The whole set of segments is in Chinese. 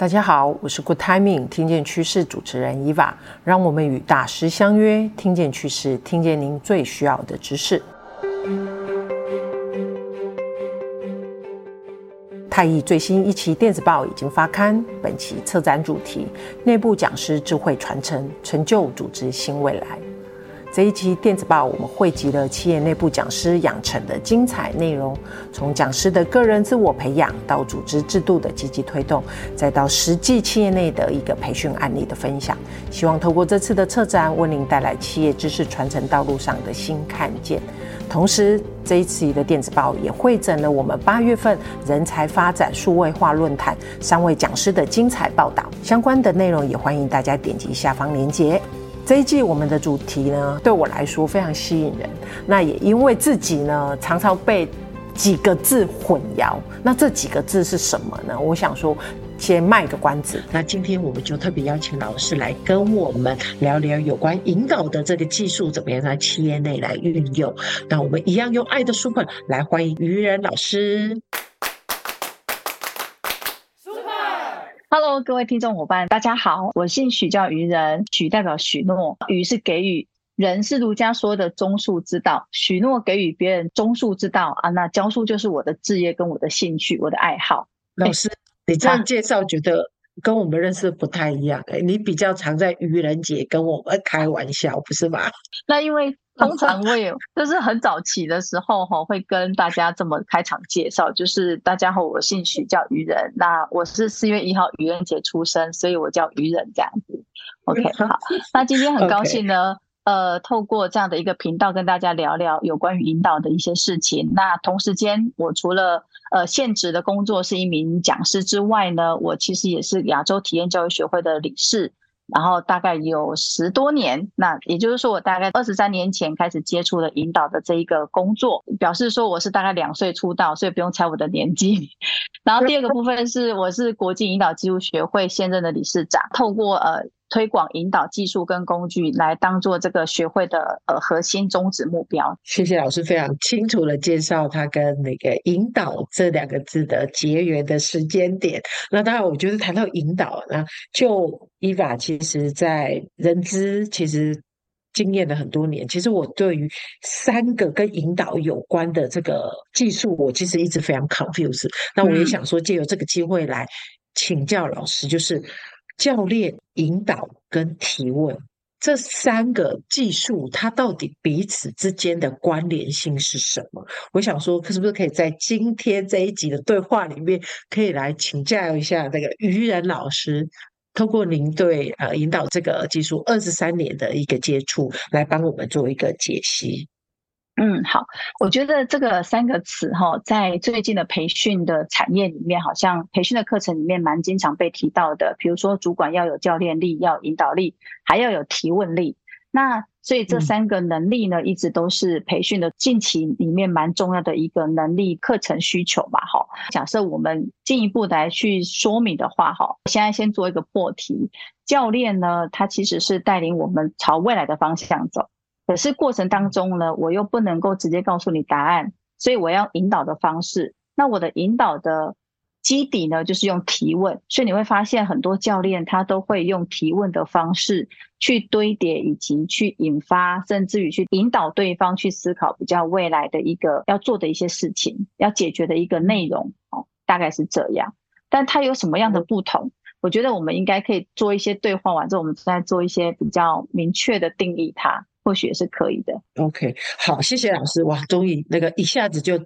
大家好，我是 Good Timing 听见趋势主持人伊娃，让我们与大师相约，听见趋势，听见您最需要的知识。太易最新一期电子报已经发刊，本期策展主题：内部讲师智慧传承，成就组织新未来。这一期电子报，我们汇集了企业内部讲师养成的精彩内容，从讲师的个人自我培养，到组织制度的积极推动，再到实际企业内的一个培训案例的分享。希望透过这次的策展，为您带来企业知识传承道路上的新看见。同时，这一期的电子报也汇整了我们八月份人才发展数位化论坛三位讲师的精彩报道，相关的内容也欢迎大家点击下方链接。这一季我们的主题呢，对我来说非常吸引人。那也因为自己呢，常常被几个字混淆。那这几个字是什么呢？我想说，先卖个关子。那今天我们就特别邀请老师来跟我们聊聊有关引导的这个技术，怎么样在企业内来运用。那我们一样用爱的 super 来欢迎于仁老师。Hello，各位听众伙伴，大家好，我姓许，叫于仁，许代表许诺，于是给予，人是儒家说的忠恕之道，许诺给予别人忠恕之道啊，那教书就是我的职业跟我的兴趣，我的爱好。老师，欸、你这样介绍觉得跟我们认识不太一样，欸，你比较常在愚人节跟我们开玩笑，不是吗？那因为。通常会就是很早期的时候哈，会跟大家这么开场介绍，就是大家好，我姓许，叫愚人。那我是四月一号愚人节出生，所以我叫愚人这样子。OK，好，那今天很高兴呢，呃，透过这样的一个频道跟大家聊聊有关于引导的一些事情。那同时间，我除了呃现职的工作是一名讲师之外呢，我其实也是亚洲体验教育学会的理事。然后大概有十多年，那也就是说，我大概二十三年前开始接触了引导的这一个工作，表示说我是大概两岁出道，所以不用猜我的年纪。然后第二个部分是，我是国际引导技术学会现任的理事长，透过呃。推广引导技术跟工具来当做这个学会的呃核心宗旨目标。谢谢老师非常清楚的介绍他跟那个引导这两个字的结缘的时间点。那当然，我觉得谈到引导，那就伊娃其实在人资其实经验了很多年。其实我对于三个跟引导有关的这个技术，我其实一直非常 confused。那我也想说，借由这个机会来请教老师，就是。教练引导跟提问这三个技术，它到底彼此之间的关联性是什么？我想说，是不是可以在今天这一集的对话里面，可以来请教一下那个于仁老师，通过您对呃引导这个技术二十三年的一个接触，来帮我们做一个解析。嗯，好，我觉得这个三个词哈，在最近的培训的产业里面，好像培训的课程里面蛮经常被提到的。比如说，主管要有教练力，要有引导力，还要有提问力。那所以这三个能力呢，一直都是培训的近期里面蛮重要的一个能力课程需求嘛。哈，假设我们进一步来去说明的话，哈，现在先做一个破题。教练呢，他其实是带领我们朝未来的方向走。可是过程当中呢，我又不能够直接告诉你答案，所以我要引导的方式。那我的引导的基底呢，就是用提问。所以你会发现很多教练他都会用提问的方式去堆叠，以及去引发，甚至于去引导对方去思考比较未来的一个要做的一些事情，要解决的一个内容。哦，大概是这样。但它有什么样的不同？我觉得我们应该可以做一些对话完之后，我们再做一些比较明确的定义它。或许也是可以的。OK，好，谢谢老师。哇，终于那个一下子就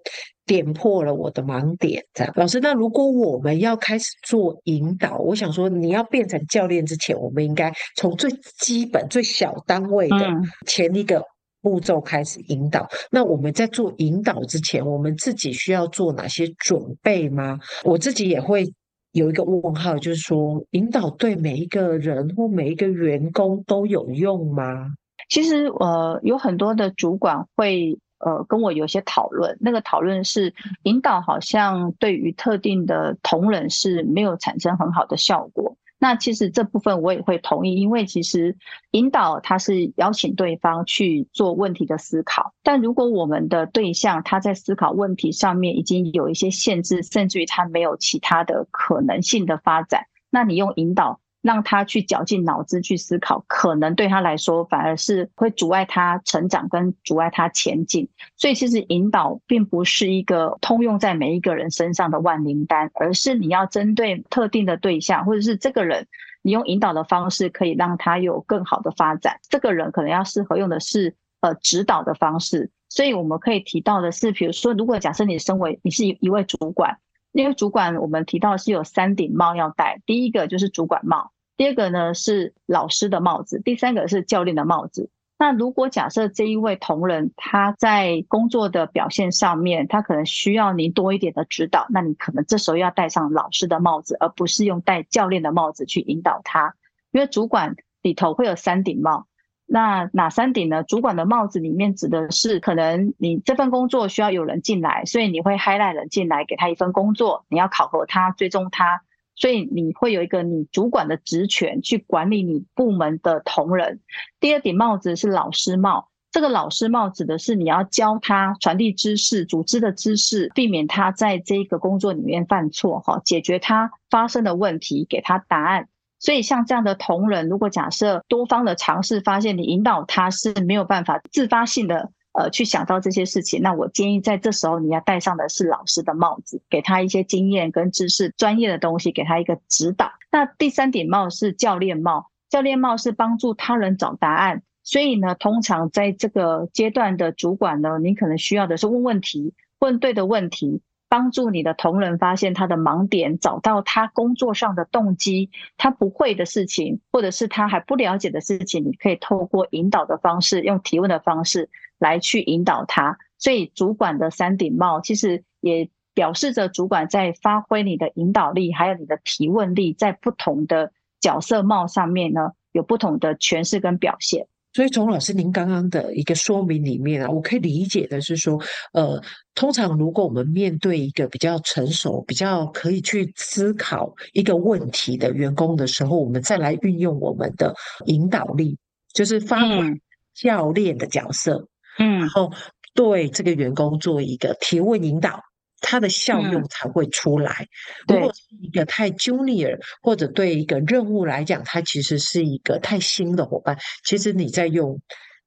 点破了我的盲点。这样，老师，那如果我们要开始做引导，我想说，你要变成教练之前，我们应该从最基本、最小单位的前一个步骤开始引导。嗯。那我们在做引导之前，我们自己需要做哪些准备吗？我自己也会有一个问号，就是说，引导对每一个人或每一个员工都有用吗？其实呃，有很多的主管会呃跟我有些讨论，那个讨论是引导好像对于特定的同仁是没有产生很好的效果。那其实这部分我也会同意，因为其实引导他是邀请对方去做问题的思考，但如果我们的对象他在思考问题上面已经有一些限制，甚至于他没有其他的可能性的发展。那你用引导让他去绞尽脑汁去思考，可能对他来说反而是会阻碍他成长跟阻碍他前进。所以其实引导并不是一个通用在每一个人身上的万灵丹，而是你要针对特定的对象，或者是这个人，你用引导的方式可以让他有更好的发展。这个人可能要适合用的是呃指导的方式。所以我们可以提到的是，比如说，如果假设你身为你是一一位主管，因为主管我们提到是有三顶帽要戴，第一个就是主管帽，第二个呢是老师的帽子，第三个是教练的帽子。那如果假设这一位同仁他在工作的表现上面，他可能需要您多一点的指导，那你可能这时候要戴上老师的帽子，而不是用戴教练的帽子去引导他，因为主管里头会有三顶帽。那哪三顶呢？主管的帽子里面指的是，可能你这份工作需要有人进来，所以你会 highlight 人进来，给他一份工作，你要考核他，追踪他，所以你会有一个你主管的职权去管理你部门的同仁。第二顶帽子是老师帽，这个老师帽指的是你要教他传递知识、组织的知识，避免他在这个工作里面犯错，哈，解决他发生的问题，给他答案。所以像这样的同仁，如果假设多方的尝试发现你引导他是没有办法自发性的呃去想到这些事情，那我建议在这时候你要戴上的是老师的帽子，给他一些经验跟知识、专业的东西，给他一个指导。那第三顶帽是教练帽，教练帽是帮助他人找答案。所以呢，通常在这个阶段的主管呢，你可能需要的是问问题，问对的问题。帮助你的同仁发现他的盲点，找到他工作上的动机，他不会的事情，或者是他还不了解的事情，你可以透过引导的方式，用提问的方式来去引导他。所以，主管的三顶帽其实也表示着主管在发挥你的引导力，还有你的提问力，在不同的角色帽上面呢，有不同的诠释跟表现。所以，从老师您刚刚的一个说明里面啊，我可以理解的是说，呃，通常如果我们面对一个比较成熟、比较可以去思考一个问题的员工的时候，我们再来运用我们的引导力，就是发挥教练的角色，嗯，然后对这个员工做一个提问引导。它的效用才会出来。嗯、如果是一个太 junior 或者对一个任务来讲，它其实是一个太新的伙伴，其实你在用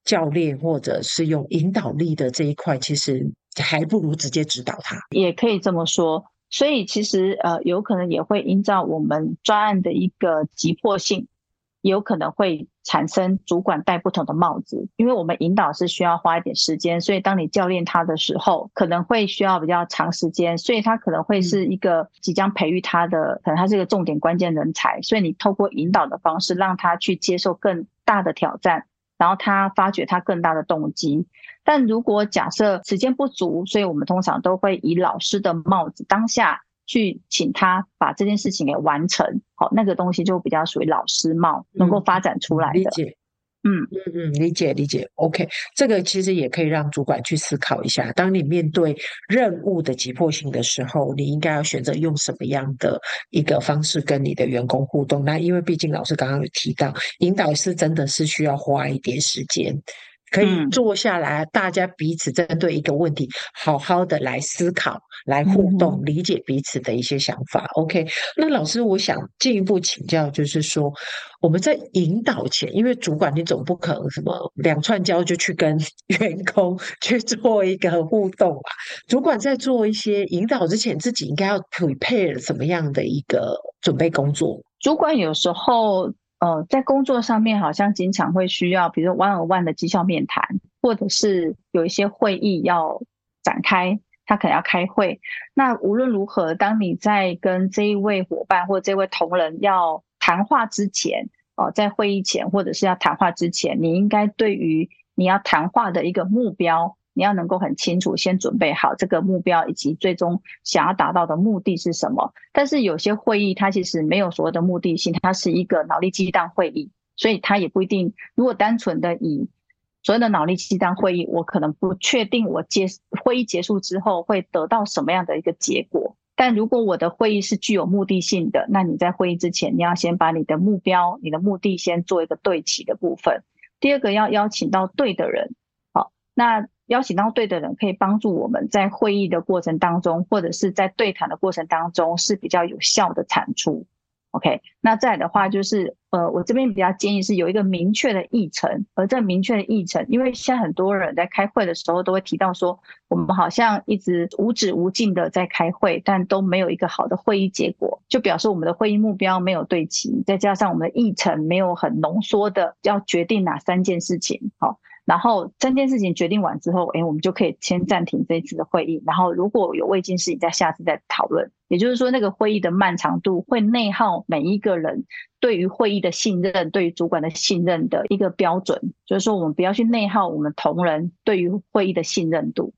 教练或者是用引导力的这一块，其实还不如直接指导他。也可以这么说。所以其实呃，有可能也会依照我们专案的一个急迫性。有可能会产生主管戴不同的帽子，因为我们引导是需要花一点时间，所以当你教练他的时候，可能会需要比较长时间，所以他可能会是一个即将培育他的，可能他是一个重点关键人才，所以你透过引导的方式让他去接受更大的挑战，然后他发掘他更大的动机。但如果假设时间不足，所以我们通常都会以老师的帽子当下。去请他把这件事情给完成，好，那个东西就比较属于老师帽，能够发展出来的。理解，嗯嗯嗯，理解理解。OK，这个其实也可以让主管去思考一下，当你面对任务的急迫性的时候，你应该要选择用什么样的一个方式跟你的员工互动。那因为毕竟老师刚刚有提到，引导师真的是需要花一点时间。可以坐下来，大家彼此针对一个问题，好好的来思考、来互动、理解彼此的一些想法。OK，那老师，我想进一步请教，就是说我们在引导前，因为主管你总不可能什么两串交就去跟 员工去做一个互动吧。主管在做一些引导之前，自己应该要 prepare 什么样的一个准备工作？主管有时候。呃，在工作上面好像经常会需要，比如说 one on one 的绩效面谈，或者是有一些会议要展开，他可能要开会。那无论如何，当你在跟这一位伙伴或这位同仁要谈话之前，哦、在会议前或者是要谈话之前，你应该对于你要谈话的一个目标。你要能够很清楚，先准备好这个目标以及最终想要达到的目的是什么。但是有些会议它其实没有所谓的目的性，它是一个脑力激荡会议，所以它也不一定。如果单纯的以所谓的脑力激荡会议，我可能不确定我结会议结束之后会得到什么样的一个结果。但如果我的会议是具有目的性的，那你在会议之前，你要先把你的目标、你的目的先做一个对齐的部分。第二个要邀请到对的人，好，那。邀请到对的人，可以帮助我们在会议的过程当中，或者是在对谈的过程当中是比较有效的产出。OK，那再来的话就是，呃，我这边比较建议是有一个明确的议程，而这明确的议程，因为现在很多人在开会的时候都会提到说，我们好像一直无止无尽的在开会，但都没有一个好的会议结果，就表示我们的会议目标没有对齐，再加上我们的议程没有很浓缩的要决定哪三件事情，好。然后三件事情决定完之后，哎，我们就可以先暂停这一次的会议。然后如果有未尽事宜，再下次再讨论。也就是说，那个会议的漫长度会内耗每一个人对于会议的信任，对于主管的信任的一个标准。就是说，我们不要去内耗我们同仁对于会议的信任度。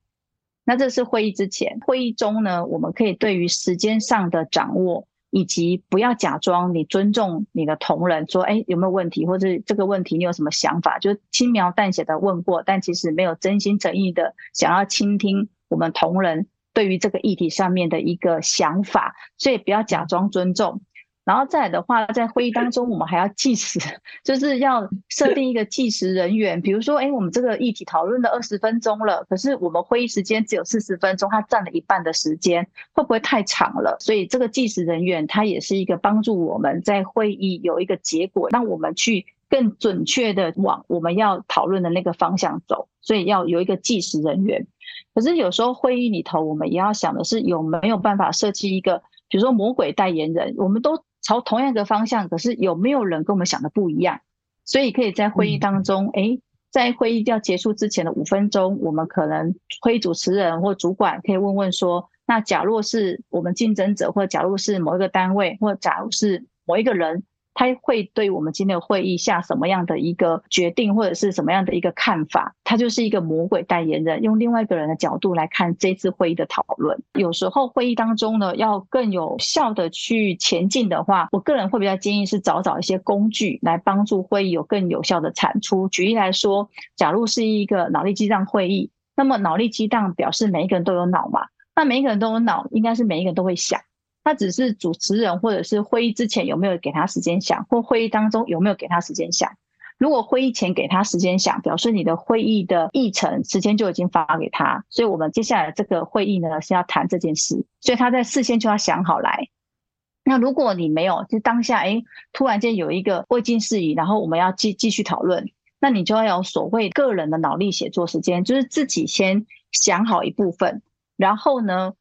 那这是会议之前，会议中呢，我们可以对于时间上的掌握。以及不要假装你尊重你的同仁，说，哎，有没有问题，或者这个问题你有什么想法？就轻描淡写的问过，但其实没有真心诚意的想要倾听我们同仁对于这个议题上面的一个想法，所以不要假装尊重。然后再来的话，在会议当中，我们还要计时，就是要设定一个计时人员。比如说，哎，我们这个议题讨论了二十分钟了，可是我们会议时间只有四十分钟，它占了一半的时间，会不会太长了？所以这个计时人员，他也是一个帮助我们在会议有一个结果，让我们去更准确的往我们要讨论的那个方向走。所以要有一个计时人员。可是有时候会议里头，我们也要想的是有没有办法设计一个，比如说魔鬼代言人，我们都。朝同样一个方向，可是有没有人跟我们想的不一样？所以可以在会议当中，诶、欸，在会议要结束之前的五分钟，我们可能会议主持人或主管可以问问说：那假若是我们竞争者，或假如是某一个单位，或假如是某一个人。他会对我们今天的会议下什么样的一个决定，或者是什么样的一个看法？他就是一个魔鬼代言人，用另外一个人的角度来看这次会议的讨论。有时候会议当中呢，要更有效的去前进的话，我个人会比较建议是找找一些工具来帮助会议有更有效的产出。举例来说，假如是一个脑力激荡会议，那么脑力激荡表示每一个人都有脑嘛？那每一个人都有脑，应该是每一个人都会想。他只是主持人，或者是会议之前有没有给他时间想，或会议当中有没有给他时间想。如果会议前给他时间想，表示你的会议的议程时间就已经发给他，所以我们接下来这个会议呢是要谈这件事，所以他在事先就要想好来。那如果你没有，就当下诶突然间有一个未尽事宜，然后我们要继继续讨论，那你就要有所谓个人的脑力写作时间，就是自己先想好一部分，然后呢，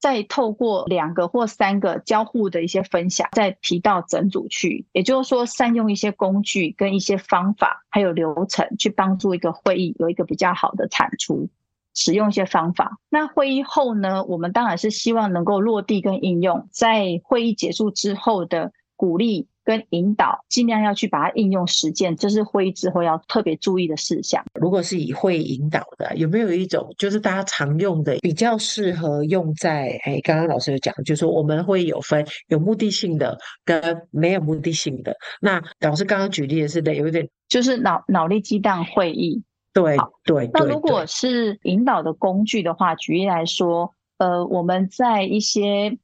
再透过两个或三个交互的一些分享，再提到整组去，也就是说，善用一些工具跟一些方法，还有流程，去帮助一个会议有一个比较好的产出。使用一些方法。那会议后呢，我们当然是希望能够落地跟应用，在会议结束之后的鼓励。跟引导，尽量要去把它应用实践，这是会议之后要特别注意的事项。如果是以会议引导的，有没有一种就是大家常用的，比较适合用在？哎，刚刚老师有讲，就是说我们会有分有目的性的跟没有目的性的。那老师刚刚举例的是的，有一点就是脑脑力激荡会议。对对。那如果是引导的工具的话，举例来说，呃，我们在一些。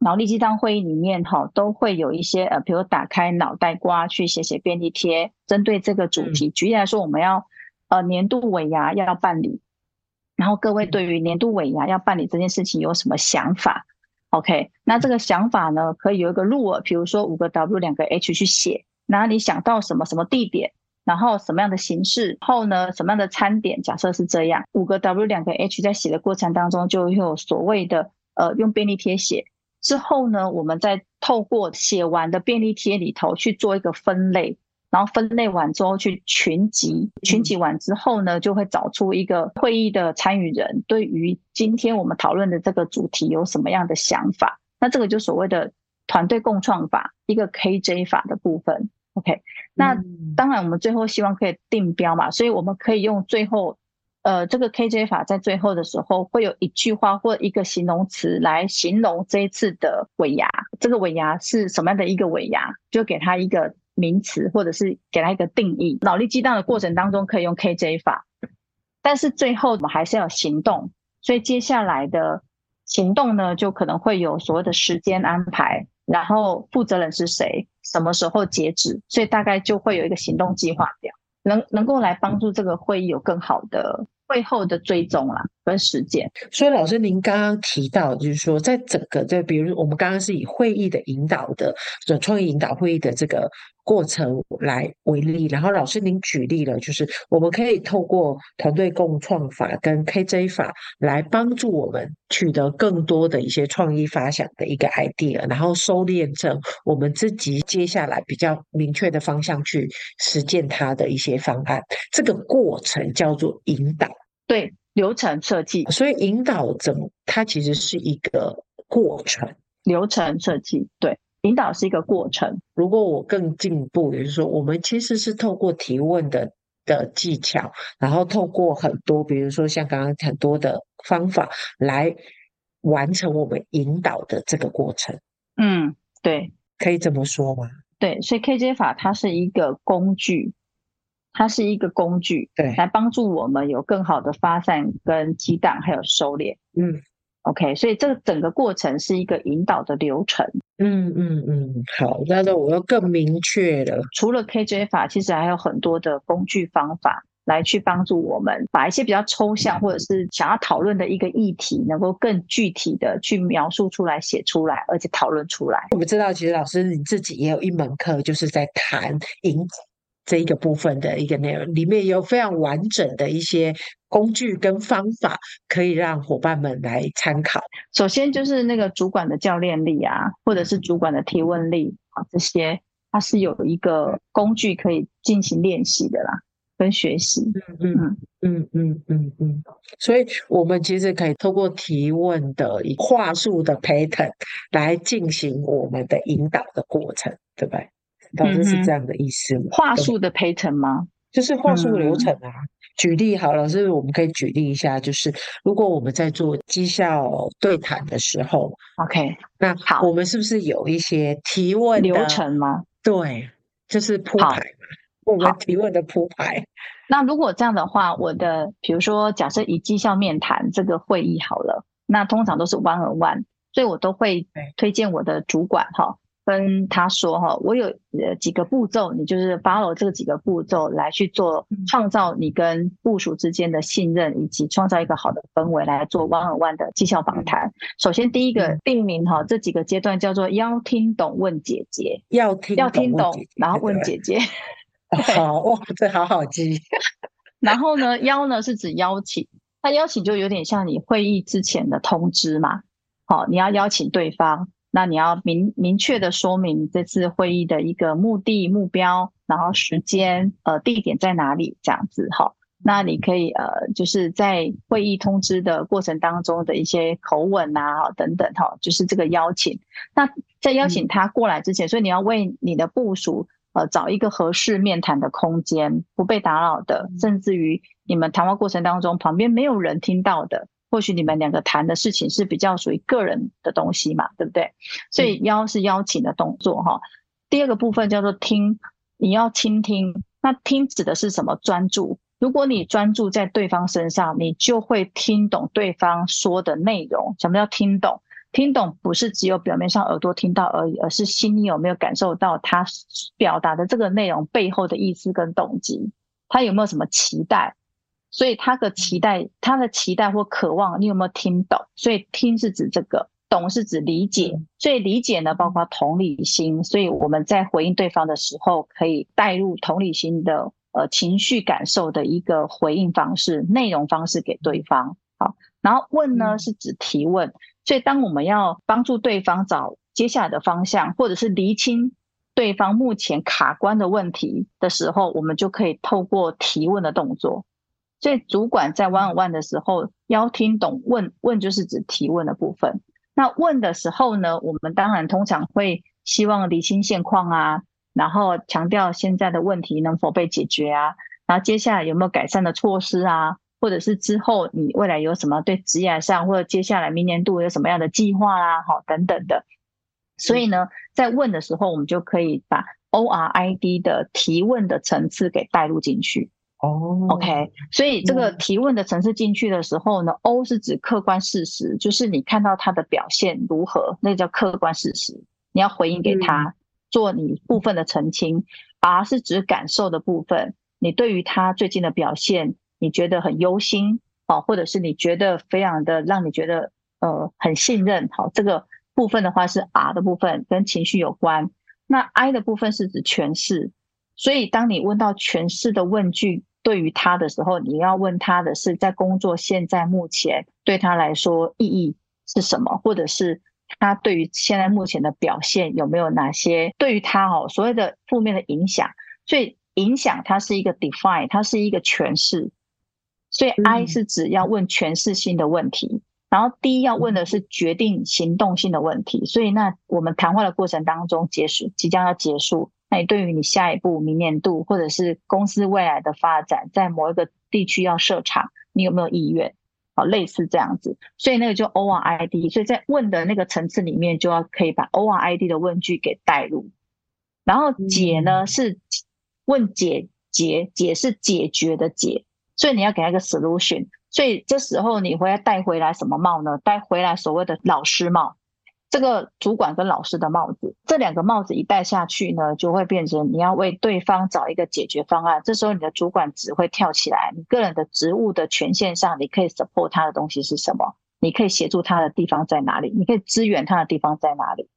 脑力激荡会议里面哈，都会有一些呃，比如打开脑袋瓜去写写便利贴，针对这个主题。举例来说，我们要呃年度尾牙要办理，然后各位对于年度尾牙要办理这件事情有什么想法？OK，那这个想法呢，可以有一个入耳，比如说五个 W 两个 H 去写，然后你想到什么什么地点，然后什么样的形式，后呢什么样的餐点，假设是这样，五个 W 两个 H 在写的过程当中，就会有所谓的呃用便利贴写。之后呢，我们再透过写完的便利贴里头去做一个分类，然后分类完之后去群集，群集完之后呢，就会找出一个会议的参与人对于今天我们讨论的这个主题有什么样的想法。那这个就所谓的团队共创法，一个 KJ 法的部分。OK，那当然我们最后希望可以定标嘛，所以我们可以用最后。呃，这个 KJ 法在最后的时候会有一句话或一个形容词来形容这一次的尾牙。这个尾牙是什么样的一个尾牙？就给他一个名词，或者是给他一个定义。脑力激荡的过程当中可以用 KJ 法，但是最后我们还是要行动。所以接下来的行动呢，就可能会有所谓的时间安排，然后负责人是谁，什么时候截止，所以大概就会有一个行动计划表。能能够来帮助这个会议有更好的会后的追踪啦，跟实践。所以老师，您刚刚提到，就是说，在整个在比如我们刚刚是以会议的引导的，就创意引导会议的这个过程来为例，然后老师您举例了，就是我们可以透过团队共创法跟 KJ 法来帮助我们取得更多的一些创意发想的一个 idea，然后收敛成我们自己接下来比较明确的方向去实践它的一些方案。这个过程叫做引导，对。流程设计，所以引导者它其实是一个过程。流程设计，对，引导是一个过程。如果我更进一步，也就是说，我们其实是透过提问的的技巧，然后透过很多，比如说像刚刚很多的方法来完成我们引导的这个过程。嗯，对，可以这么说吗？对，所以 KJ 法它是一个工具。它是一个工具，对，来帮助我们有更好的发散、跟激荡，还有收敛。嗯，OK，所以这个整个过程是一个引导的流程。嗯嗯嗯，好，那那我要更明确了。除了 KJ 法，其实还有很多的工具方法来去帮助我们，把一些比较抽象或者是想要讨论的一个议题，能够更具体的去描述出来、写出来，而且讨论出来。我们知道，其实老师你自己也有一门课，就是在谈引。这一个部分的一个内容，里面有非常完整的一些工具跟方法，可以让伙伴们来参考。首先就是那个主管的教练力啊，或者是主管的提问力啊，这些它是有一个工具可以进行练习的啦，跟学习。嗯嗯嗯嗯嗯嗯。所以我们其实可以透过提问的以话术的 pattern 来进行我们的引导的过程，对不对？老师是这样的意思吗？嗯、话术的 pattern 吗？就是话术流程啊。嗯、举例好，老师，我们可以举例一下，就是如果我们在做绩效对谈的时候，OK，那好，我们是不是有一些提问流程吗？对，就是铺排，我们提问的铺排。那如果这样的话，我的比如说，假设以绩效面谈这个会议好了，那通常都是 one on one，所以我都会推荐我的主管哈。跟他说哈，我有呃几个步骤，你就是 follow 这几个步骤来去做，创造你跟部署之间的信任，以及创造一个好的氛围来做 one on one 的绩效访谈。首先第一个定名哈，这几个阶段叫做邀听懂问姐姐，要听要听懂，然后问姐姐。好哇，这好好记。然后呢，邀呢是指邀请，那邀请就有点像你会议之前的通知嘛，好，你要邀请对方。那你要明明确的说明这次会议的一个目的、目标，然后时间、呃地点在哪里这样子哈。那你可以呃就是在会议通知的过程当中的一些口吻啊等等哈，就是这个邀请。那在邀请他过来之前，嗯、所以你要为你的部署呃找一个合适面谈的空间，不被打扰的，甚至于你们谈话过程当中旁边没有人听到的。或许你们两个谈的事情是比较属于个人的东西嘛，对不对？所以邀是邀请的动作哈。第二个部分叫做听，你要倾听。那听指的是什么？专注。如果你专注在对方身上，你就会听懂对方说的内容。什么叫听懂？听懂不是只有表面上耳朵听到而已，而是心里有没有感受到他表达的这个内容背后的意思跟动机？他有没有什么期待？所以他的期待，他的期待或渴望，你有没有听懂？所以听是指这个，懂是指理解。所以理解呢，包括同理心。所以我们在回应对方的时候，可以带入同理心的呃情绪感受的一个回应方式、内容方式给对方。好，然后问呢是指提问。所以当我们要帮助对方找接下来的方向，或者是厘清对方目前卡关的问题的时候，我们就可以透过提问的动作。所以主管在 one on one 的时候，要听懂问问就是指提问的部分。那问的时候呢，我们当然通常会希望厘清现况啊，然后强调现在的问题能否被解决啊，然后接下来有没有改善的措施啊，或者是之后你未来有什么对职业上，或者接下来明年度有什么样的计划啊，好等等的。所以呢，在问的时候，我们就可以把 O R I D 的提问的层次给带入进去。哦、oh,，OK，所以这个提问的层次进去的时候呢、嗯、，O 是指客观事实，就是你看到他的表现如何，那叫客观事实，你要回应给他，嗯、做你部分的澄清。R 是指感受的部分，你对于他最近的表现，你觉得很忧心，好，或者是你觉得非常的让你觉得呃很信任，好，这个部分的话是 R 的部分，跟情绪有关。那 I 的部分是指诠释，所以当你问到诠释的问句对于他的时候，你要问他的是在工作现在目前对他来说意义是什么，或者是他对于现在目前的表现有没有哪些对于他哦所谓的负面的影响？所以影响它是一个 define，它是一个诠释。所以 I 是指要问诠释性的问题，嗯、然后 D 要问的是决定行动性的问题。所以那我们谈话的过程当中结束，即将要结束，那你对于你下一步明年度或者是公司未来的发展，在某一个地区要设厂，你有没有意愿？好，类似这样子。所以那个就 O R I D，所以在问的那个层次里面，就要可以把 O R I D 的问句给带入。然后解呢、嗯、是问解解解是解决的解。所以你要给他一个 solution，所以这时候你回来带回来什么帽呢？带回来所谓的老师帽，这个主管跟老师的帽子，这两个帽子一戴下去呢，就会变成你要为对方找一个解决方案。这时候你的主管只会跳起来，你个人的职务的权限上，你可以 support 他的东西是什么？你可以协助他的地方在哪里？你可以支援他的地方在哪里？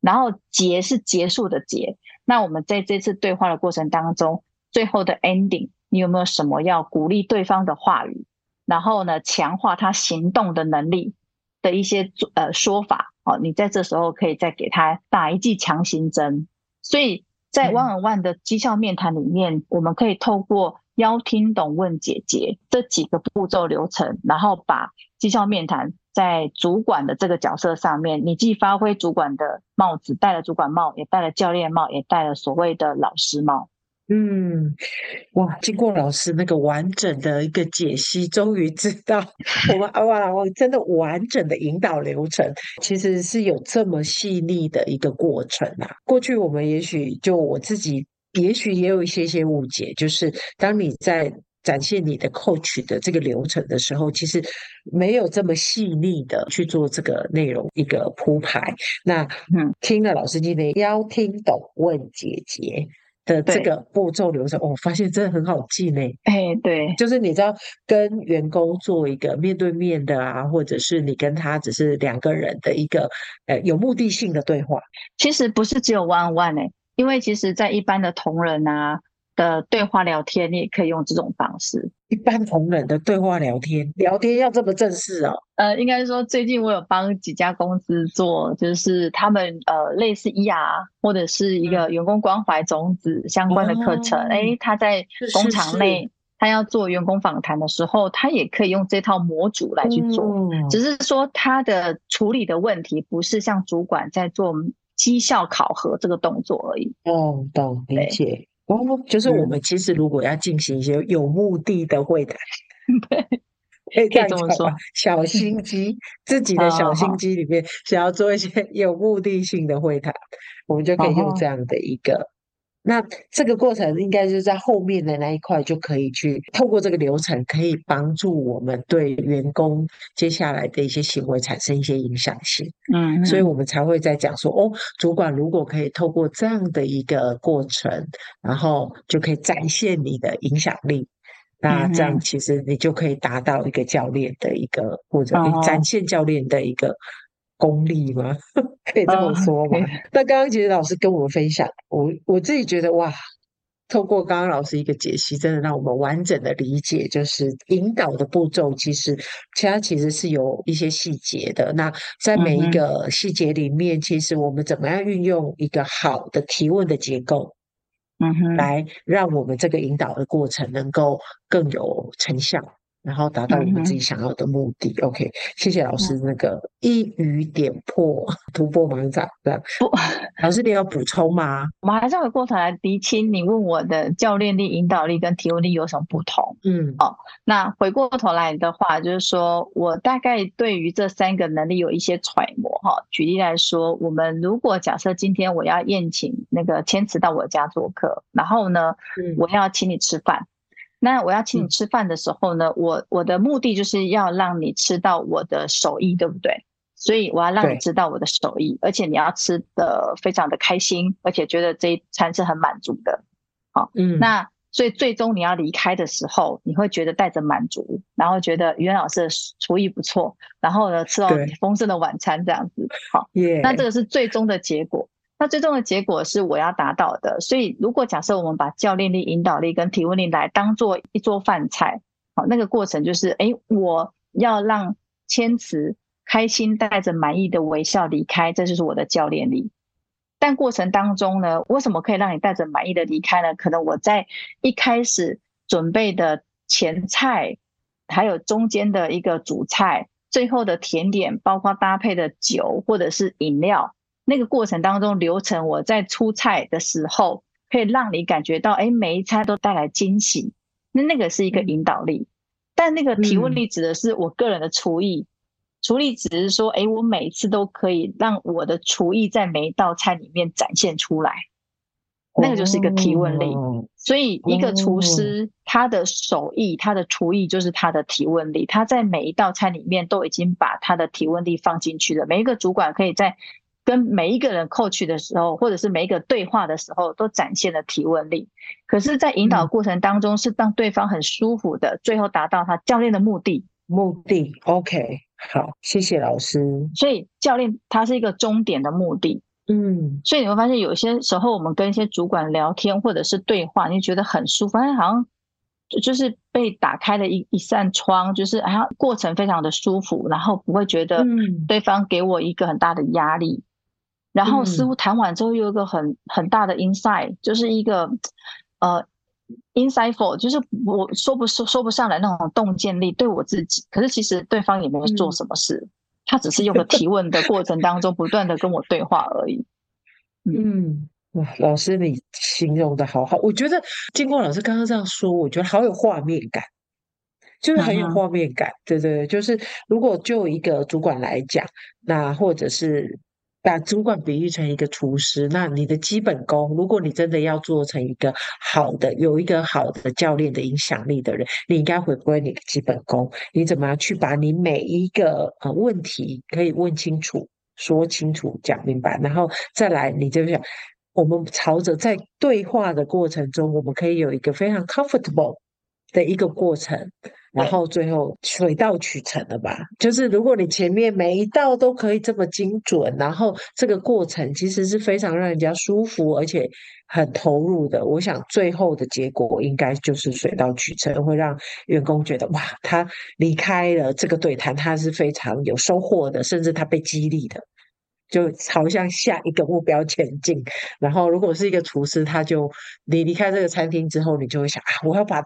然后结是结束的结，那我们在这次对话的过程当中，最后的 ending。你有没有什么要鼓励对方的话语，然后呢，强化他行动的能力的一些呃说法？哦，你在这时候可以再给他打一剂强心针。所以在 one on one 的绩效面谈里面，嗯、我们可以透过邀、听、懂、问、解、决这几个步骤流程，然后把绩效面谈在主管的这个角色上面，你既发挥主管的帽子，戴了主管帽，也戴了教练帽，也戴了所谓的老师帽。嗯，哇！经过老师那个完整的一个解析，终于知道我们哇，我真的完整的引导流程，其实是有这么细腻的一个过程啊。过去我们也许就我自己，也许也有一些些误解，就是当你在展现你的 coach 的这个流程的时候，其实没有这么细腻的去做这个内容一个铺排。那嗯，听了老师今天要听懂问解结。的这个步骤流程，我、哦、发现真的很好记呢。哎，对，就是你知道跟员工做一个面对面的啊，或者是你跟他只是两个人的一个呃有目的性的对话。其实不是只有 one on one 呢，因为其实在一般的同仁啊。的对话聊天，你也可以用这种方式。一般同仁的对话聊天，聊天要这么正式哦？呃，应该说最近我有帮几家公司做，就是他们呃类似 ER 或者是一个员工关怀种子相关的课程。哎、嗯，他在工厂内，他要做员工访谈的时候，他也可以用这套模组来去做。嗯、只是说他的处理的问题不是像主管在做绩效考核这个动作而已。哦，懂，理解。哦，就是我们其实如果要进行一些有目的的会谈，对，可以这么说，小心。机，自己的小心机里面想要做一些有目的性的会谈，我们就可以用这样的一个。那这个过程应该是在后面的那一块就可以去透过这个流程，可以帮助我们对员工接下来的一些行为产生一些影响性。嗯，所以我们才会在讲说，哦，主管如果可以透过这样的一个过程，然后就可以展现你的影响力。那这样其实你就可以达到一个教练的一个或者展现教练的一个。功力吗？可以这么说吗？那刚刚其实老师跟我们分享，我我自己觉得哇，透过刚刚老师一个解析，真的让我们完整的理解，就是引导的步骤，其实其他其实是有一些细节的。那在每一个细节里面，其实我们怎么样运用一个好的提问的结构，嗯哼，来让我们这个引导的过程能够更有成效。然后达到我们自己想要的目的。嗯、OK，谢谢老师那个一语点破突破盲肠这样。不，老师你要补充吗？我们还是回过头来厘清，你问我的教练力、引导力跟提问力有什么不同？嗯，哦，那回过头来的话，就是说我大概对于这三个能力有一些揣摩哈。举例来说，我们如果假设今天我要宴请那个千慈到我家做客，然后呢，嗯、我要请你吃饭。那我要请你吃饭的时候呢，嗯、我我的目的就是要让你吃到我的手艺，对不对？所以我要让你知道我的手艺，而且你要吃的非常的开心，而且觉得这一餐是很满足的。好，嗯，那所以最终你要离开的时候，你会觉得带着满足，然后觉得语言老师的厨艺不错，然后呢吃到丰盛的晚餐这样子。好那这个是最终的结果。那最终的结果是我要达到的。所以如果假设我们把教练力、引导力跟提问力来当做一桌饭菜，好，那个过程就是，哎，我要让千慈开心带着满意的微笑离开，这就是我的教练力。但过程当中呢，为什么可以让你带着满意的离开呢？可能我在一开始准备的前菜，还有中间的一个主菜，最后的甜点，包括搭配的酒或者是饮料，那个过程当中流程，我在出菜的时候，可以让你感觉到，哎，每一餐都带来惊喜。那那个是一个引导力，但那个提问力指的是我个人的厨艺。厨艺只是说，哎，我每次都可以让我的厨艺在每一道菜里面展现出来，那个就是一个提问力。所以，一个厨师他的手艺、他的厨艺就是他的提问力。他在每一道菜里面都已经把他的提问力放进去了。每一个主管可以在跟每一个人 coach 的时候，或者是每一个对话的时候，都展现了提问力。可是，在引导过程当中，是让对方很舒服的，最后达到他教练的目的。目的，OK。好，谢谢老师。所以教练他是一个终点的目的，嗯，所以你会发现有些时候我们跟一些主管聊天或者是对话，你觉得很舒服，好像就是被打开了一一扇窗，就是好像过程非常的舒服，然后不会觉得对方给我一个很大的压力，嗯、然后似乎谈完之后又有一个很很大的 insight，就是一个呃。insightful 就是我说不说说不上来那种洞见力，对我自己，可是其实对方也没有做什么事，嗯、他只是用个提问的过程当中不断的跟我对话而已。嗯，哇，老师你形容的好好，我觉得经过老师刚刚这样说，我觉得好有画面感，就是很有画面感，对对，就是如果就一个主管来讲，那或者是。把主管比喻成一个厨师，那你的基本功，如果你真的要做成一个好的、有一个好的教练的影响力的人，你应该回归你的基本功。你怎么样去把你每一个呃问题可以问清楚、说清楚、讲明白，然后再来，你就想，我们朝着在对话的过程中，我们可以有一个非常 comfortable 的一个过程。然后最后水到渠成了吧？就是如果你前面每一道都可以这么精准，然后这个过程其实是非常让人家舒服，而且很投入的。我想最后的结果应该就是水到渠成，会让员工觉得哇，他离开了这个对谈，他是非常有收获的，甚至他被激励的，就朝向下一个目标前进。然后如果是一个厨师，他就你离开这个餐厅之后，你就会想啊，我要把。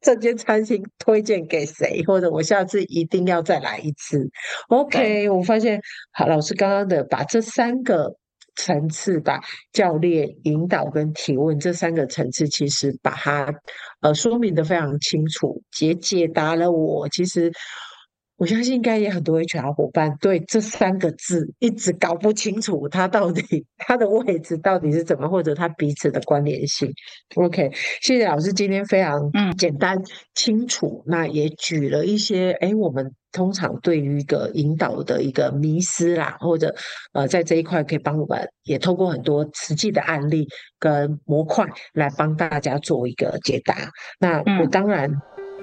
这间餐厅推荐给谁？或者我下次一定要再来一次。OK，我发现好，老师刚刚的把这三个层次，吧教练引导跟提问这三个层次，其实把它呃说明得非常清楚，解解答了我其实。我相信应该也很多 HR 伙伴对这三个字一直搞不清楚，它到底它的位置到底是怎么，或者它彼此的关联性。OK，谢谢老师今天非常简单清楚，嗯、那也举了一些哎我们通常对于一个引导的一个迷失啦，或者呃在这一块可以帮我们也透过很多实际的案例跟模块来帮大家做一个解答。那我当然。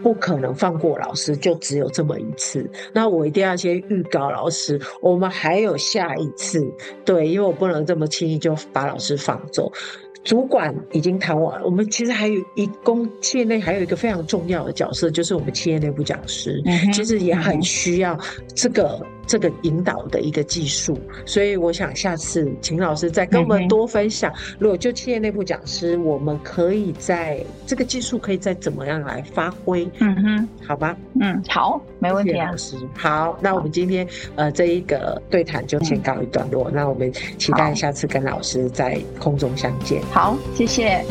不可能放过老师，就只有这么一次。那我一定要先预告老师，我们还有下一次。对，因为我不能这么轻易就把老师放走。主管已经谈完了，我们其实还有一公企业内还有一个非常重要的角色，就是我们企业内部讲师，其实也很需要这个。这个引导的一个技术，所以我想下次请老师再跟我们多分享。如果就企业内部讲师，我们可以在这个技术可以再怎么样来发挥？嗯哼，好吧，嗯，好，没问题啊。老师，好，那我们今天呃这一个对谈就先告一段落。那我们期待下次跟老师在空中相见。好，谢谢。